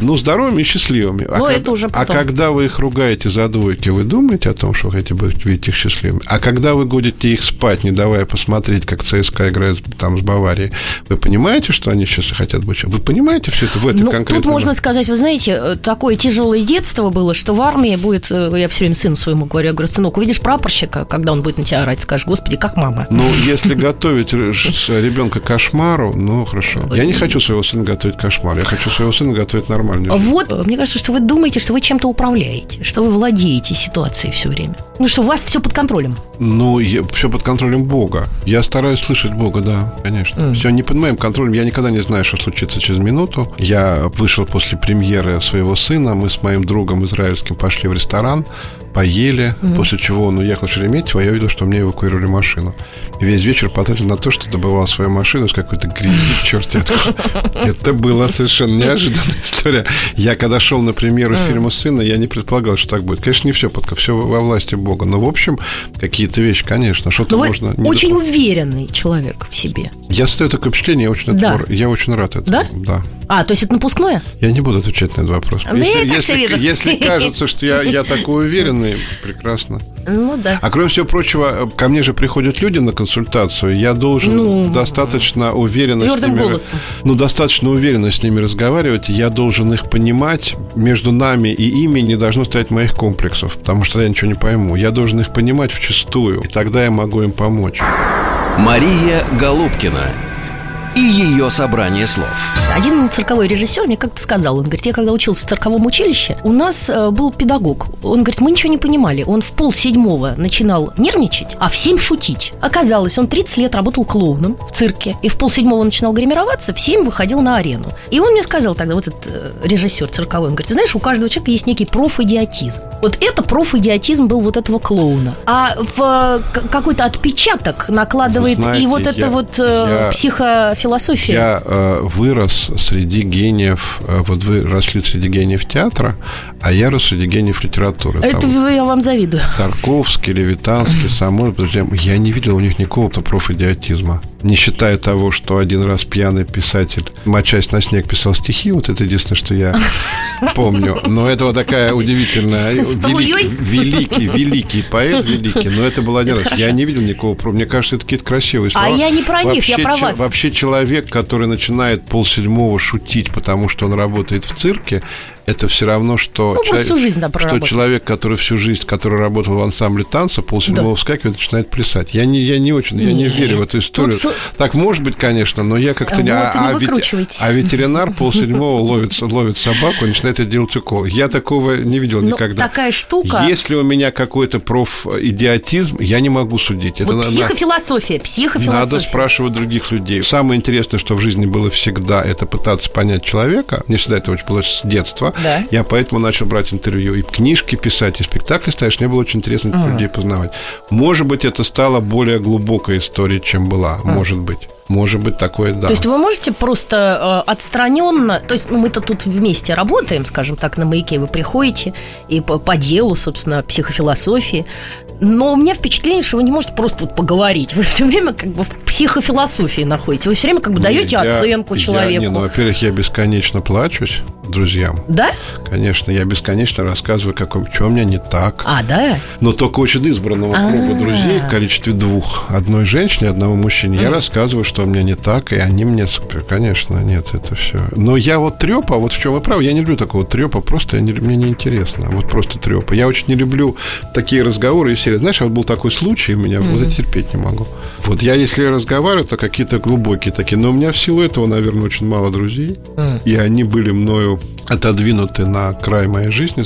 S3: Ну, здоровыми и счастливыми. А
S2: Ну,
S3: когда-
S2: это уже
S3: А
S2: потом.
S3: когда вы их ругаете за двойки, вы думаете о том, что вы хотите быть, видеть их счастливыми? А когда вы годите их спать, не давая посмотреть, как ЦСКА играет там с Баварией, вы понимаете, что они сейчас хотят быть? Вы понимаете все это в этой
S2: Ну,
S3: конкретной...
S2: тут можно сказать, вы знаете, э, такое тяжелое детство было, что в армии будет, э, я все время сыну своему говорю, я говорю, сынок, увидишь прапорщика, когда он будет на тебя орать, скажешь, господи, как мама.
S3: Ну, если готовить ребенка к кошмару, ну, хорошо. Я не хочу своего сына готовить к кошмару. Я хочу своего сына готовить нормальную жизнь.
S2: Вот, мне кажется, что вы думаете, что вы чем-то управляете, что вы владеете ситуацией все время. Ну, что у вас все под контролем.
S3: Ну, все под контролем Бога. Я стараюсь слышать Бога, да, конечно. Все не под моим контролем. Я никогда не знаю, что случится через минуту. Я вышел после премьеры своего сына. Мы с моим другом израильским пошли в ресторан, поели, после чего он уехал в Шереметьево, я увидел, что мне эвакуировали машину. И весь вечер потратил на то, что добывал свою машину с какой-то грязи, откуда. Это была совершенно неожиданная история. Я когда шел на премьеру фильма «Сына», я не предполагал, что так будет. Конечно, не все все во власти Бога. Но, в общем, какие-то вещи, конечно, что-то
S2: вы
S3: можно...
S2: очень уверенный человек в себе.
S3: Я создаю такое впечатление, я очень,
S2: Да.
S3: я очень рад этому.
S2: Да?
S3: Да.
S2: А, то есть это напускное?
S3: Я не буду отвечать на этот вопрос.
S2: Так
S3: если,
S2: вижу.
S3: если кажется, что я, я такой уверенный, прекрасно.
S2: Ну да.
S3: А кроме всего прочего, ко мне же приходят люди на консультацию. Я должен
S2: Ну,
S3: достаточно уверенно с ними,
S2: голосом.
S3: ну достаточно уверенно с ними разговаривать. Я должен их понимать. Между нами и ими не должно стоять моих комплексов, потому что я ничего не пойму. Я должен их понимать вчистую, и тогда я могу им помочь.
S1: Мария Голубкина и ее собрание слов.
S2: Один цирковой режиссер мне как-то сказал, он говорит, я когда учился в цирковом училище, у нас э, был педагог. Он говорит, мы ничего не понимали. Он в пол седьмого начинал нервничать, а в семь шутить. Оказалось, он 30 лет работал клоуном в цирке, и в пол седьмого начинал гримироваться, в семь выходил на арену. И он мне сказал тогда, вот этот э, режиссер цирковой, он говорит, ты знаешь, у каждого человека есть некий профидиотизм. Вот это профидиотизм был вот этого клоуна. А в э, какой-то отпечаток накладывает
S3: знаете,
S2: и вот это
S3: я-
S2: вот э,
S3: я-
S2: психофилософия.
S3: Я э, вырос среди гениев, э, вот вы росли среди гениев театра, а я рос среди гениев литературы.
S2: Это
S3: Там
S2: я вам завидую.
S3: Тарковский, Левитанский, друзья, я не видел у них никакого-то профидиотизма. Не считая того, что один раз пьяный писатель, мочась на снег, писал стихи, вот это единственное, что я помню. Но это вот такая удивительная, великий, великий, великий поэт, великий. Но это был один раз. Я не видел никакого, про- мне кажется, это какие-то красивые
S2: А
S3: слова.
S2: я не про них, я про вас.
S3: Вообще человек, который начинает полседьмого шутить, потому что он работает в цирке, это все равно, что,
S2: Ну, может, всю жизнь, да,
S3: что человек, который всю жизнь, который работал в ансамбле танца, полседьмого вскакивает и начинает плясать. Я не, я не очень, я не
S2: Нет.
S3: верю в эту историю.
S2: Тут
S3: Так может быть, конечно, но я как-то не...
S2: Вот и не
S3: а, вет-
S2: выкручивайтесь.
S3: а ветеринар полседьмого ловит, ловит собаку и начинает ей делать укол. Я такого не видел
S2: Ну,
S3: никогда.
S2: такая штука.
S3: Если у меня какой-то профидиотизм, я не могу судить. Это
S2: Вот
S3: на- на-
S2: психофилософия, психофилософия.
S3: надо спрашивать других людей. Самое интересное, что в жизни было всегда, это пытаться понять человека. Мне всегда это очень было с детства.
S2: Да.
S3: Я поэтому начал брать интервью и книжки писать, и спектакли ставишь. Мне было очень интересно этих людей познавать. Может быть, это стало более глубокой историей, чем была. Может быть. Может быть, такое да.
S2: То есть вы можете просто э, отстраненно, то есть ну, мы-то тут вместе работаем, скажем так, на маяке вы приходите и по, по делу, собственно, психофилософии, но у меня впечатление, что вы не можете просто вот поговорить, вы все время как бы в психофилософии находитесь, вы все время как бы даете
S3: Я-
S2: оценку
S3: я-
S2: человеку,
S3: не, ну, во-первых, я бесконечно плачусь друзьям.
S2: да?
S3: Конечно, я бесконечно рассказываю, каком, что у меня не так.
S2: А, да?
S3: Но только очень избранного круга
S2: А.
S3: друзей в количестве двух. Одной женщине, одного мужчине. Я рассказываю, что у меня не так, и они мне... Конечно, нет, это все. Но я вот трепа, вот в чем вы правы, я не люблю такого трепа, просто я не, мне неинтересно. Вот просто трепа. Я очень не люблю такие разговоры и серии. Знаешь, вот был такой случай у меня, вот это терпеть не могу. Вот я, если разговариваю, то какие-то глубокие такие. Но у меня в силу этого, наверное, очень мало друзей. И они были мною отодвинуты на край моей жизни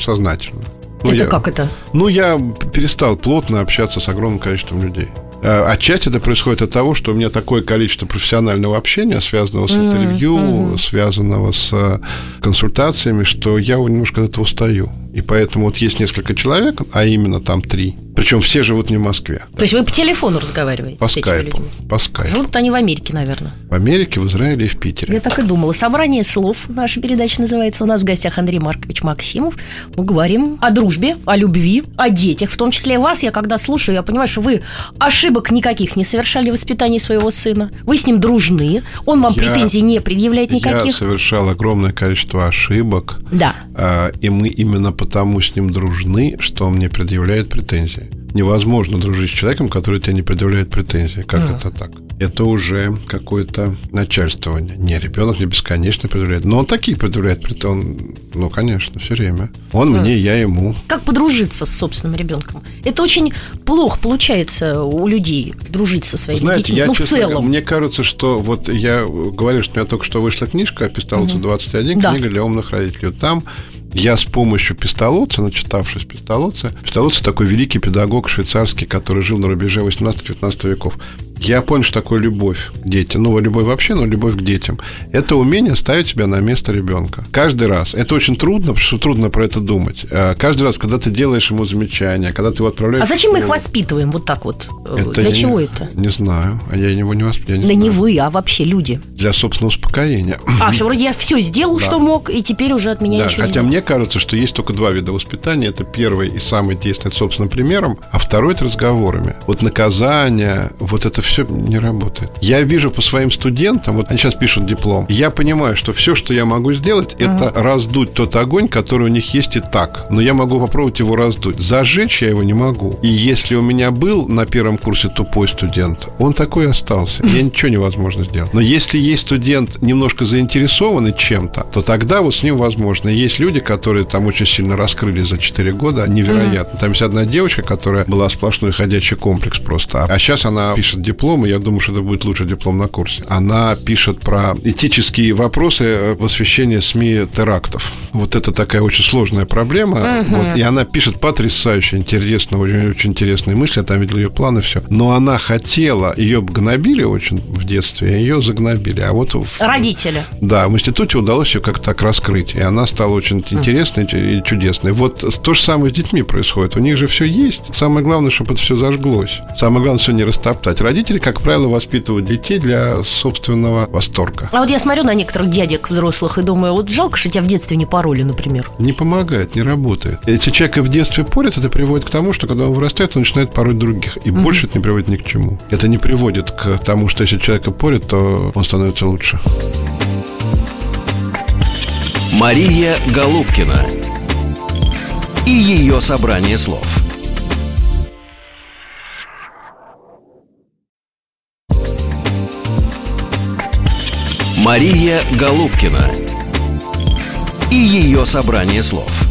S3: сознательно. Ну,
S2: это
S3: я-
S2: как это?
S3: ну, я перестал плотно общаться с огромным количеством людей. Э, Отчасти это происходит от того, что у меня такое количество профессионального общения, связанного с интервью, связанного с э, консультациями, что я немножко от этого устаю. И поэтому вот есть несколько человек, а именно там три. Причем все живут не в Москве.
S2: То есть вы по телефону разговариваете
S3: По
S2: с этими
S3: скайпу.
S2: людьми?
S3: По скайпу.
S2: Живут они в Америке, наверное.
S3: В Америке, в Израиле и в Питере.
S2: Я так и думала. Собрание слов наша передача называется. У нас в гостях Андрей Маркович Максимов. Мы говорим о дружбе, о любви, о детях. В том числе вас, я когда слушаю, я понимаю, что вы ошибок никаких не совершали в воспитании своего сына. Вы с ним дружны. Он вам
S3: Я-
S2: претензий не предъявляет
S3: Я
S2: никаких.
S3: совершал огромное количество ошибок.
S2: Да.
S3: А, И мы именно потому с ним дружны, что он мне предъявляет претензии. Невозможно дружить с человеком, который тебе не предъявляет претензии. Как это так? Это уже какое-то начальствование. Не, ребенок мне бесконечно предъявляет. Но он такие предъявляет претензии. Ну, конечно, все время. Он мне, я ему.
S2: Как подружиться с собственным ребенком? Это очень плохо получается у людей дружить со своими
S3: Знаете,
S2: детьми.
S3: я,
S2: ну, в
S3: честно говоря,
S2: целом.
S3: мне кажется, что вот я говорю, что у меня только что вышла книжка «Пистолотца 21»,
S2: Да.
S3: книга для умных родителей. Там я с помощью пистолотца, начитавшись пистолотца, пистолотца такой великий педагог швейцарский, который жил на рубеже 18-19 веков. Я понял, что такое любовь к детям. Ну, любовь вообще, но любовь к детям. Это умение ставить себя на место ребенка. Каждый раз. Это очень трудно, потому что трудно про это думать. Э, Каждый раз, когда ты делаешь ему замечания, когда ты его отправляешь...
S2: А зачем мы их воспитываем вот так вот? Э,
S3: это
S2: Для чего
S3: не-
S2: это?
S3: Не знаю. А я его не воспитываю.
S2: Да не вы, а вообще люди.
S3: Для собственного успокоения.
S2: А, что вроде я все сделал,
S3: Да.
S2: что мог, и теперь уже от меня
S3: Да,
S2: ничего не
S3: хотя
S2: надо.
S3: мне кажется, что есть только два вида воспитания. Это первый и самый действенный собственным примером, а второй это разговорами. Вот наказание, вот это все не работает. Я вижу по своим студентам, вот они сейчас пишут диплом, я понимаю, что все, что я могу сделать, это раздуть тот огонь, который у них есть и так. Но я могу попробовать его раздуть. Зажечь я его не могу. И если у меня был на первом курсе тупой студент, он такой остался. Я ничего невозможно сделать. Но если есть студент немножко заинтересованный чем-то, то тогда вот с ним возможно. И Есть люди, которые там очень сильно раскрылись за 4 года, невероятно. Там есть одна девочка, которая была сплошной ходячий комплекс просто. А сейчас она пишет диплом диплом, и я думаю, что это будет лучший диплом на курсе. Она пишет про этические вопросы в освещении СМИ терактов. Вот это такая очень сложная проблема. Uh-huh. Вот, и она пишет потрясающе интересно, очень, очень интересные мысли. Я там видел ее планы, все. Но она хотела, ее гнобили очень в детстве, ее загнобили. А вот в,
S2: Родители.
S3: Да, в институте удалось ее как-то так раскрыть. И она стала очень интересной uh-huh. и чудесной. Вот то же самое с детьми происходит. У них же все есть. Самое главное, чтобы это все зажглось. Самое главное, все не растоптать. Родители, как правило, воспитывают детей для собственного восторга.
S2: А вот я смотрю на некоторых дядек взрослых и думаю, вот жалко, что тебя в детстве не пороли, например.
S3: Не помогает, не работает. Если человека в детстве порят, это приводит к тому, что когда он вырастает, он начинает пороть других. И mm-hmm. больше это не приводит ни к чему. Это не приводит к тому, что если человека порят, то он становится лучше.
S1: Мария Голубкина и ее собрание слов. Мария Голубкина и ее собрание слов.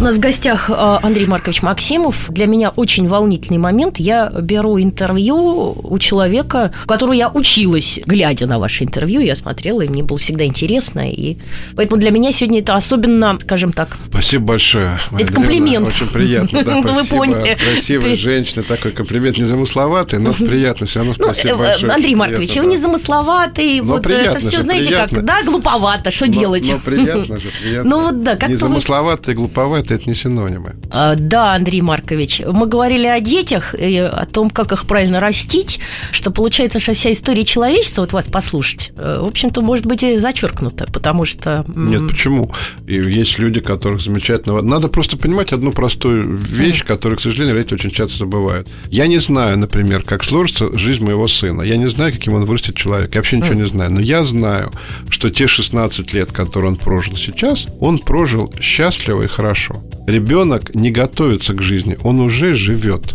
S2: У нас в гостях э, Андрей Маркович Максимов. Для меня очень волнительный момент. Я беру интервью у человека, у которого я училась, глядя на ваше интервью. Я смотрела, и мне было всегда интересно. И поэтому для меня сегодня это особенно, скажем так...
S3: Спасибо большое.
S2: Это комплимент.
S3: Очень приятно, да. Вы поняли. От красивой женщины такой комплимент. Не замысловатый, но приятно. Все равно ну, спасибо ну, большое.
S2: Андрей Маркович, вы не замысловатый. Вот это все, знаете, как, да, глуповато. Что делать?
S3: Ну, приятно же, приятно. Ну, вот да, как Незамысловатый, глуповатый это не синонимы.
S2: А, да, Андрей Маркович, мы говорили о детях и о том, как их правильно растить, что получается, что вся история человечества, вот вас послушать, э, в общем-то, может быть и зачеркнута, потому что...
S3: Нет, почему? И есть люди, которых замечательно... Надо просто понимать одну простую вещь, которую, к сожалению, родители очень часто забывают. Я не знаю, например, как сложится жизнь моего сына. Я не знаю, каким он вырастет человек. Я вообще ничего не знаю. Но я знаю, что те 16 лет, которые он прожил сейчас, он прожил счастливо и хорошо. Ребенок не готовится к жизни, он уже живет.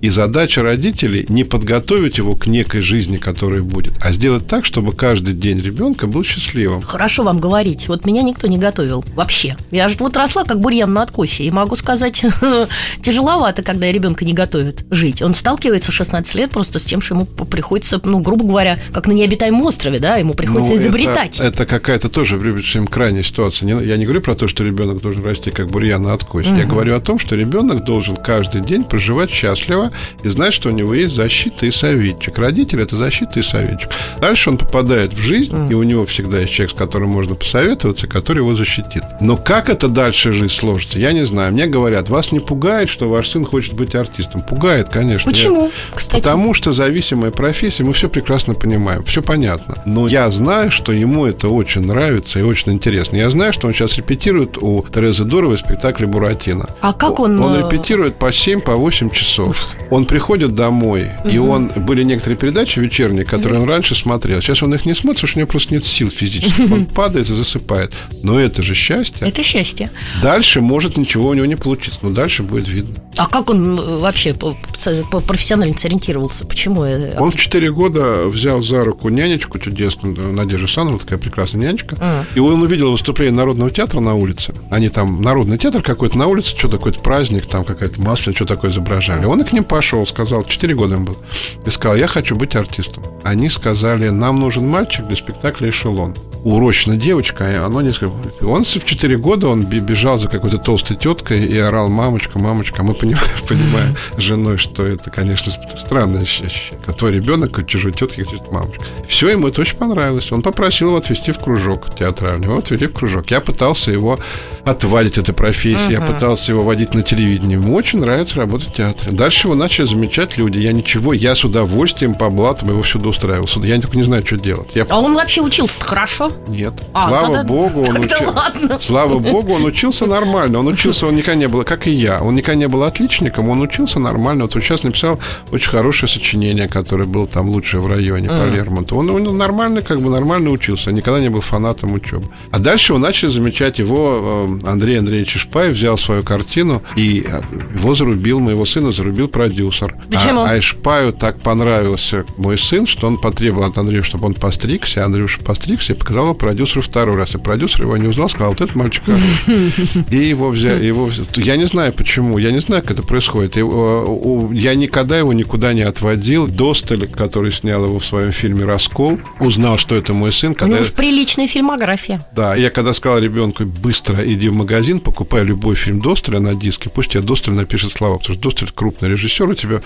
S3: И задача родителей не подготовить его к некой жизни, которая будет, а сделать так, чтобы каждый день ребенка был счастливым.
S2: Хорошо вам говорить. Вот меня никто не готовил вообще. Я же вот росла как бурьян на откосе. И могу сказать, тяжеловато, когда ребенка не готовят жить. Он сталкивается в 16 лет просто с тем, что ему приходится, ну, грубо говоря, как на необитаемом острове, да, ему приходится ну, изобретать.
S3: Это, это какая-то тоже, общем, крайняя ситуация. Я не говорю про то, что ребенок должен расти как бурьян на откосе. Угу. Я говорю о том, что ребенок должен каждый день проживать счастливо и знать, что у него есть защита и советчик. Родитель – это защита и советчик. Дальше он попадает в жизнь, mm. и у него всегда есть человек, с которым можно посоветоваться, который его защитит. Но как это дальше жизнь сложится, я не знаю. Мне говорят, вас не пугает, что ваш сын хочет быть артистом? Пугает, конечно.
S2: Почему, кстати?
S3: Потому что зависимая профессия, мы все прекрасно понимаем, все понятно. Но я знаю, что ему это очень нравится и очень интересно. Я знаю, что он сейчас репетирует у Терезы Дуровой спектакль «Буратино».
S2: А как он...
S3: Он э, репетирует по 7, по 8 часов. Ужас. Он приходит домой, угу. и он... Были некоторые передачи вечерние, которые угу. он раньше смотрел. Сейчас он их не смотрит, потому что у него просто нет сил физических. Он падает и засыпает. Но это же счастье.
S2: Это счастье.
S3: Дальше может ничего у него не получиться, но дальше будет видно.
S2: А как он э, вообще профессионально сориентировался? Почему?
S3: Он в 4 года взял за руку нянечку чудесную, Надежда Санова, такая прекрасная нянечка. Uh-huh. И он увидел выступление Народного театра на улице. Они там, Народный театр какой-то на улице, что такое праздник, там какая-то масса, что такое изображали. Он и к ним пошел, сказал, 4 года им был, и сказал, я хочу быть артистом. Они сказали, нам нужен мальчик для спектакля «Эшелон» урочная девочка, а оно несколько... Он в 4 года он бежал за какой-то толстой теткой и орал «мамочка, мамочка». Мы понимаем, понимаем женой, что это, конечно, странное ощущение. Твой ребенок от чужой тетки говорит «мамочка». Все ему это очень понравилось. Он попросил его отвезти в кружок театральный. Его отвели в кружок. Я пытался его отвадить этой профессии. Uh-huh. Я пытался его водить на телевидение. Ему очень нравится работать в театре. Дальше его начали замечать люди. Я ничего, я с удовольствием по блатам его всюду устраивал. Я только не знаю, что делать. Я...
S2: А он вообще учился хорошо?
S3: Нет. А, Слава тогда... Богу, он учи... ладно. Слава Богу, он учился нормально. Он учился, он никогда не был, как и я, он никогда не был отличником, он учился нормально. Вот сейчас написал очень хорошее сочинение, которое было там лучшее в районе mm. по Лермонту. Он, он нормально, как бы нормально учился, никогда не был фанатом учебы. А дальше его начали замечать его э, Андрей Андреевич Шпаев взял свою картину и э, его зарубил, моего сына зарубил продюсер.
S2: Почему?
S3: А, а Шпаю так понравился мой сын, что он потребовал от Андрея, чтобы он постригся, Андрюша постригся и показал продюсеру второй раз. И продюсер его не узнал, сказал, вот этот мальчик. И его взяли, его. Я не знаю почему, я не знаю, как это происходит. Его, я никогда его никуда не отводил. Досталь, который снял его в своем фильме «Раскол», узнал, что это мой сын.
S2: Когда У него уж приличная фильмография.
S3: Да, я когда сказал ребенку, быстро иди в магазин, покупай любой фильм Досталя на диске, пусть тебе Досталь напишет слова, потому что Досталь крупный режиссер у тебя.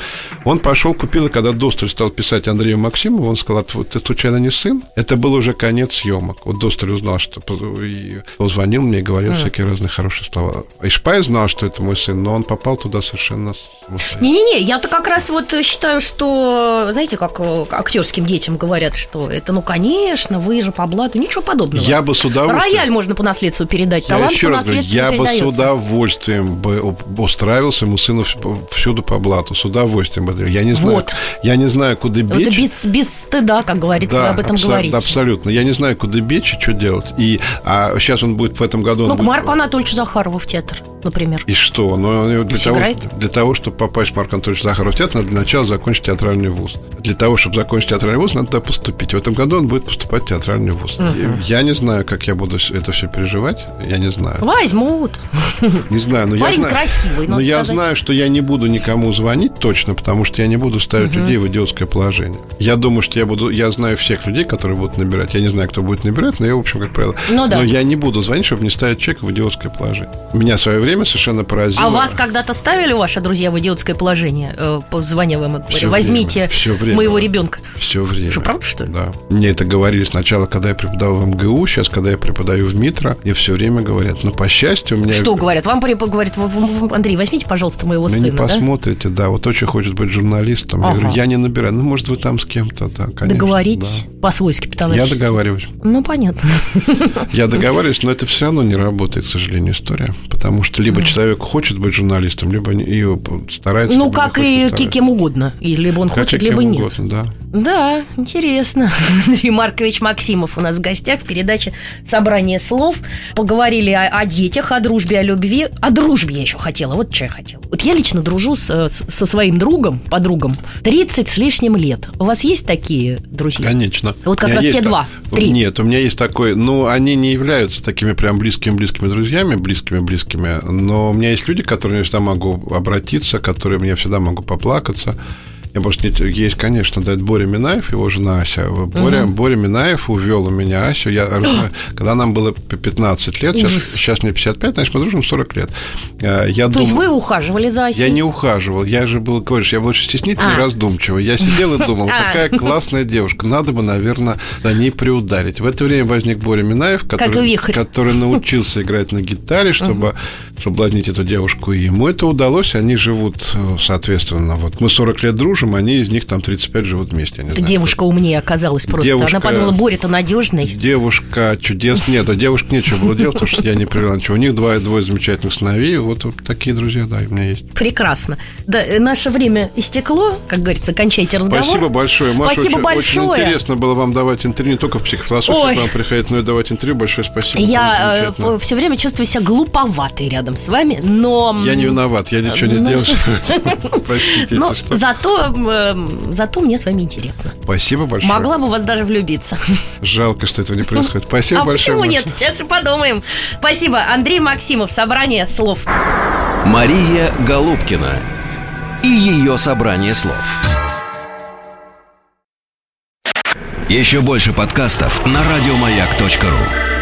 S3: Он пошел, купил, и когда Досталь стал писать Андрею Максимову, он сказал, ты случайно не сын? Это был уже конец съемок. Вот Досталь узнал, что... И он звонил мне и говорил mm. всякие разные хорошие слова. И Шпай знал, что это мой сын, но он попал туда совершенно
S2: не-не-не, я-то как раз вот считаю, что, знаете, как э, актерским детям говорят, что это, ну, конечно, вы же по блату, ничего подобного.
S3: Я бы с удовольствием...
S2: Рояль можно по наследству передать,
S3: я
S2: талант
S3: еще по раз говорю, Я бы с удовольствием бы устраивался ему сыну всюду по блату, с удовольствием бы. Я не знаю, вот. я не знаю, куда бечь.
S2: Это без, без стыда, как говорится, да, вы об этом абсо- говорите.
S3: Абсолютно. Я не знаю, куда бечь и что делать. И а сейчас он будет в этом году...
S2: Ну,
S3: к будет...
S2: Марку Анатольевичу Захарову в театр, например.
S3: И что? Ну, для, того, для того, чтобы попасть в Марк Анатольевич Захаров театр, надо для начала закончить театральный вуз. Для того, чтобы закончить театральный вуз, надо туда поступить. В этом году он будет поступать в театральный вуз. Uh-huh. Я не знаю, как я буду это все переживать. Я не знаю.
S2: Возьмут.
S3: Не знаю, но
S2: Парень
S3: я знаю.
S2: красивый,
S3: Но я знаю, что я не буду никому звонить точно, потому что я не буду ставить uh-huh. людей в идиотское положение. Я думаю, что я буду. Я знаю всех людей, которые будут набирать. Я не знаю, кто будет набирать, но я, в общем, как правило. Ну, да. Но я не буду звонить, чтобы не ставить человека в идиотское положение. Меня в свое время совершенно поразило.
S2: А вас когда-то ставили ваши друзья в идиотское положение? Э, звоня вам и говоря, возьмите все время, моего ребенка.
S3: Все время.
S2: Что, правда, что ли?
S3: Да. Мне это говорили сначала, когда я преподавал в МГУ, сейчас, когда я преподаю в МИТРО, мне все время говорят, но по счастью у меня...
S2: Что говорят? Вам говорят, Андрей, возьмите, пожалуйста, моего
S3: вы
S2: сына,
S3: не посмотрите, да? вот очень хочет быть журналистом. Ага. Я говорю, я не набираю. Ну, может, вы там с кем-то, да, конечно.
S2: Договоритесь да. по-свойски, по
S3: Я договариваюсь.
S2: Ну, понятно.
S3: Я договариваюсь, но это все равно не работает, к сожалению, история. Потому что либо человек хочет быть журналистом, либо и старается...
S2: Ну, как и кем угодно. Либо он хочет, либо нет.
S3: Да.
S2: Да, интересно. Андрей Маркович Максимов у нас в гостях в передаче «Собрание слов». Поговорили о, о детях, о дружбе, о любви. О дружбе я еще хотела. Вот что я хотела. Вот я лично дружу с, с, со своим другом, подругом, 30 с лишним лет. У вас есть такие друзья?
S3: Конечно.
S2: Вот как раз те два,
S3: три. Нет, у меня есть такой... Ну, они не являются такими прям близкими-близкими друзьями, близкими-близкими, но у меня есть люди, к которым я всегда могу обратиться, которые я всегда могу поплакаться. Я, может, не, есть, конечно, да, это Боря Минаев, его жена Ася. Боря, угу. Боря Минаев увел у меня Асю. Я, когда нам было 15 лет, сейчас, сейчас мне 55, значит, мы дружим 40 лет.
S2: Э, я То дум... есть вы ухаживали за Асей?
S3: Я не ухаживал. Я же был, говоришь, я был очень стеснительный а. раздумчивый. Я сидел и думал, а. какая классная девушка. Надо бы, наверное, за ней приударить. В это время возник Боря Минаев, который, который научился играть на гитаре, чтобы соблазнить эту девушку. И ему это удалось. Они живут, э, соответственно, вот мы 40 лет дружим, они из них там 35 живут вместе.
S2: Эта девушка умнее оказалась просто. Девушка, Она подумала, Боря-то надежный.
S3: Девушка чудес. Нет, а девушка нечего было делать, потому что я не привела ничего. У них двое, двое замечательных сыновей. Вот, вот такие друзья, да, у меня есть.
S2: Прекрасно. Да, э, наше время истекло, как говорится, кончайте разговор.
S3: Спасибо большое,
S2: Маша. Спасибо
S3: очень,
S2: большое.
S3: Очень интересно было вам давать интервью, не только в психофилософии к вам приходить, но и давать интервью. Большое спасибо.
S2: Я э, все время чувствую себя глуповатой рядом с вами, но.
S3: Я не виноват, я ничего не делал. Простите,
S2: но что. Зато, э, зато мне с вами интересно.
S3: Спасибо большое.
S2: Могла бы вас даже влюбиться.
S3: Жалко, что этого не происходит. Спасибо
S2: а
S3: большое.
S2: почему нет? Сейчас и подумаем. Спасибо. Андрей Максимов. Собрание слов.
S1: Мария Голубкина и ее собрание слов. Еще больше подкастов на радиомаяк.ру